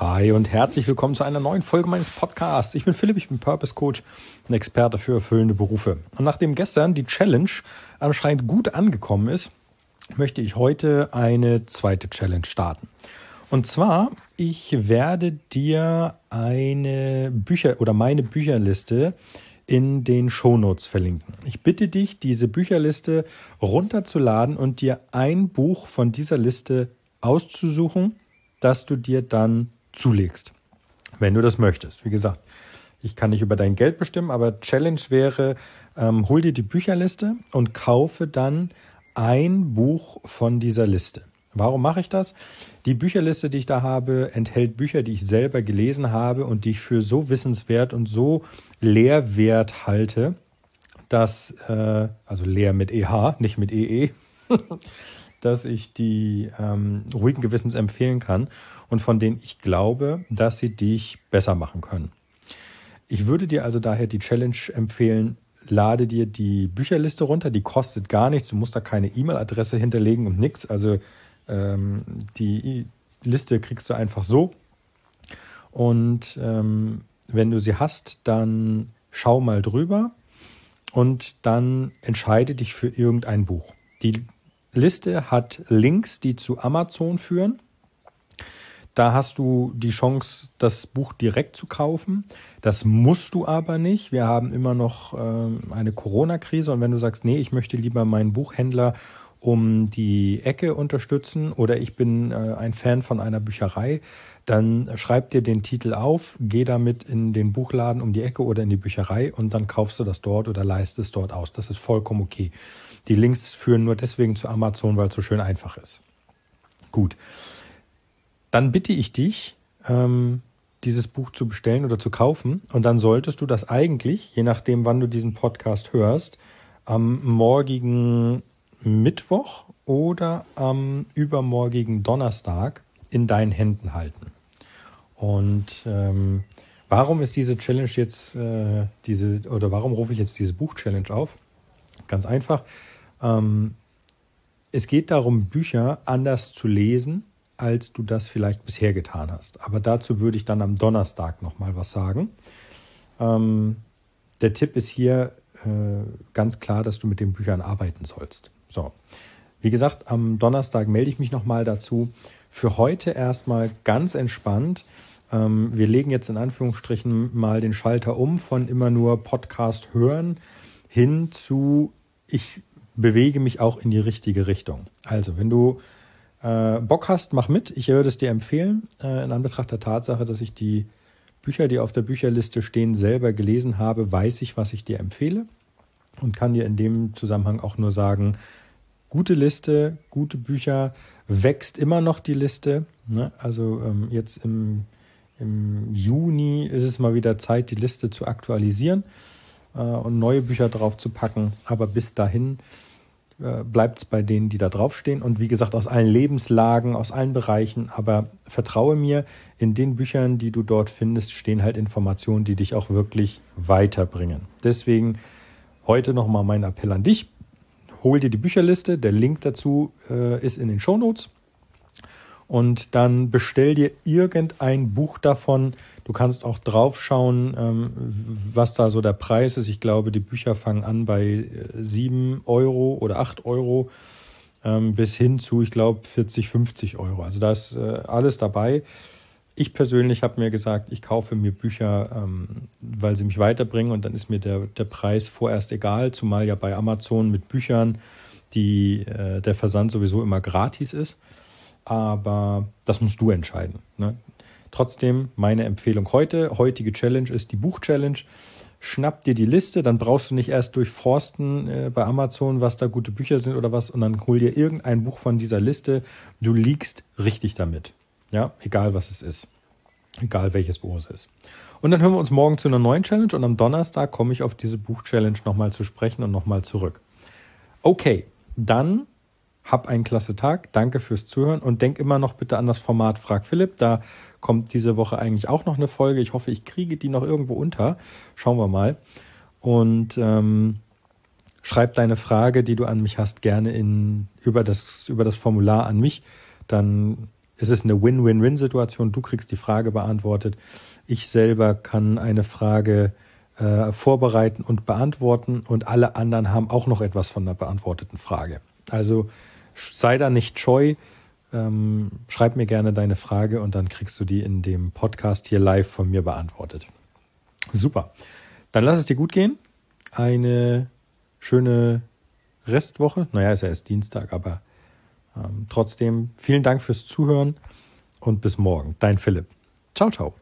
Hi und herzlich willkommen zu einer neuen Folge meines Podcasts. Ich bin Philipp, ich bin Purpose Coach, ein Experte für erfüllende Berufe. Und nachdem gestern die Challenge anscheinend gut angekommen ist, möchte ich heute eine zweite Challenge starten. Und zwar, ich werde dir eine Bücher oder meine Bücherliste in den Shownotes verlinken. Ich bitte dich, diese Bücherliste runterzuladen und dir ein Buch von dieser Liste auszusuchen, das du dir dann zulegst, wenn du das möchtest. Wie gesagt, ich kann nicht über dein Geld bestimmen, aber Challenge wäre, ähm, hol dir die Bücherliste und kaufe dann ein Buch von dieser Liste. Warum mache ich das? Die Bücherliste, die ich da habe, enthält Bücher, die ich selber gelesen habe und die ich für so wissenswert und so lehrwert halte, dass, äh, also leer mit EH, nicht mit EE, dass ich die ähm, ruhigen Gewissens empfehlen kann und von denen ich glaube, dass sie dich besser machen können. Ich würde dir also daher die Challenge empfehlen, lade dir die Bücherliste runter, die kostet gar nichts, du musst da keine E-Mail-Adresse hinterlegen und nichts. Also ähm, die Liste kriegst du einfach so. Und ähm, wenn du sie hast, dann schau mal drüber und dann entscheide dich für irgendein Buch. Die Liste hat Links, die zu Amazon führen. Da hast du die Chance, das Buch direkt zu kaufen. Das musst du aber nicht. Wir haben immer noch äh, eine Corona-Krise und wenn du sagst, nee, ich möchte lieber meinen Buchhändler um die Ecke unterstützen oder ich bin äh, ein Fan von einer Bücherei, dann schreib dir den Titel auf, geh damit in den Buchladen um die Ecke oder in die Bücherei und dann kaufst du das dort oder leistest es dort aus. Das ist vollkommen okay. Die Links führen nur deswegen zu Amazon, weil es so schön einfach ist. Gut. Dann bitte ich dich, ähm, dieses Buch zu bestellen oder zu kaufen. Und dann solltest du das eigentlich, je nachdem, wann du diesen Podcast hörst, am morgigen Mittwoch oder am übermorgigen Donnerstag in deinen Händen halten. Und ähm, warum ist diese Challenge jetzt äh, diese oder warum rufe ich jetzt diese Buch-Challenge auf? Ganz einfach. Ähm, es geht darum, Bücher anders zu lesen, als du das vielleicht bisher getan hast. Aber dazu würde ich dann am Donnerstag nochmal was sagen. Ähm, der Tipp ist hier äh, ganz klar, dass du mit den Büchern arbeiten sollst. So, wie gesagt, am Donnerstag melde ich mich nochmal dazu. Für heute erstmal ganz entspannt. Ähm, wir legen jetzt in Anführungsstrichen mal den Schalter um von immer nur Podcast hören hin zu ich bewege mich auch in die richtige Richtung. Also, wenn du äh, Bock hast, mach mit. Ich würde es dir empfehlen, äh, in Anbetracht der Tatsache, dass ich die Bücher, die auf der Bücherliste stehen, selber gelesen habe, weiß ich, was ich dir empfehle und kann dir in dem Zusammenhang auch nur sagen, gute Liste, gute Bücher, wächst immer noch die Liste. Ne? Also ähm, jetzt im, im Juni ist es mal wieder Zeit, die Liste zu aktualisieren äh, und neue Bücher drauf zu packen. Aber bis dahin äh, bleibt es bei denen, die da draufstehen. Und wie gesagt, aus allen Lebenslagen, aus allen Bereichen. Aber vertraue mir, in den Büchern, die du dort findest, stehen halt Informationen, die dich auch wirklich weiterbringen. Deswegen heute nochmal mein Appell an dich. Hol dir die Bücherliste. Der Link dazu äh, ist in den Show Notes und dann bestell dir irgendein Buch davon. Du kannst auch draufschauen, ähm, was da so der Preis ist. Ich glaube, die Bücher fangen an bei 7 äh, Euro oder 8 Euro ähm, bis hin zu, ich glaube, 40, 50 Euro. Also da ist äh, alles dabei. Ich persönlich habe mir gesagt, ich kaufe mir Bücher, ähm, weil sie mich weiterbringen und dann ist mir der, der Preis vorerst egal, zumal ja bei Amazon mit Büchern die, äh, der Versand sowieso immer gratis ist aber das musst du entscheiden. Ne? Trotzdem meine Empfehlung heute, heutige Challenge ist die Buch-Challenge. Schnapp dir die Liste, dann brauchst du nicht erst durchforsten äh, bei Amazon, was da gute Bücher sind oder was, und dann hol dir irgendein Buch von dieser Liste. Du liegst richtig damit. Ja, egal was es ist. Egal welches Buch es ist. Und dann hören wir uns morgen zu einer neuen Challenge und am Donnerstag komme ich auf diese Buch-Challenge nochmal zu sprechen und nochmal zurück. Okay, dann hab einen klasse Tag. Danke fürs Zuhören und denk immer noch bitte an das Format Frag Philipp. Da kommt diese Woche eigentlich auch noch eine Folge. Ich hoffe, ich kriege die noch irgendwo unter. Schauen wir mal. Und ähm, schreib deine Frage, die du an mich hast, gerne in über das über das Formular an mich. Dann es ist eine Win-Win-Win-Situation. Du kriegst die Frage beantwortet. Ich selber kann eine Frage äh, vorbereiten und beantworten und alle anderen haben auch noch etwas von der beantworteten Frage. Also sei da nicht scheu. Ähm, schreib mir gerne deine Frage und dann kriegst du die in dem Podcast hier live von mir beantwortet. Super. Dann lass es dir gut gehen. Eine schöne Restwoche. Naja, ist ja erst Dienstag, aber ähm, trotzdem vielen Dank fürs Zuhören und bis morgen. Dein Philipp. Ciao, ciao.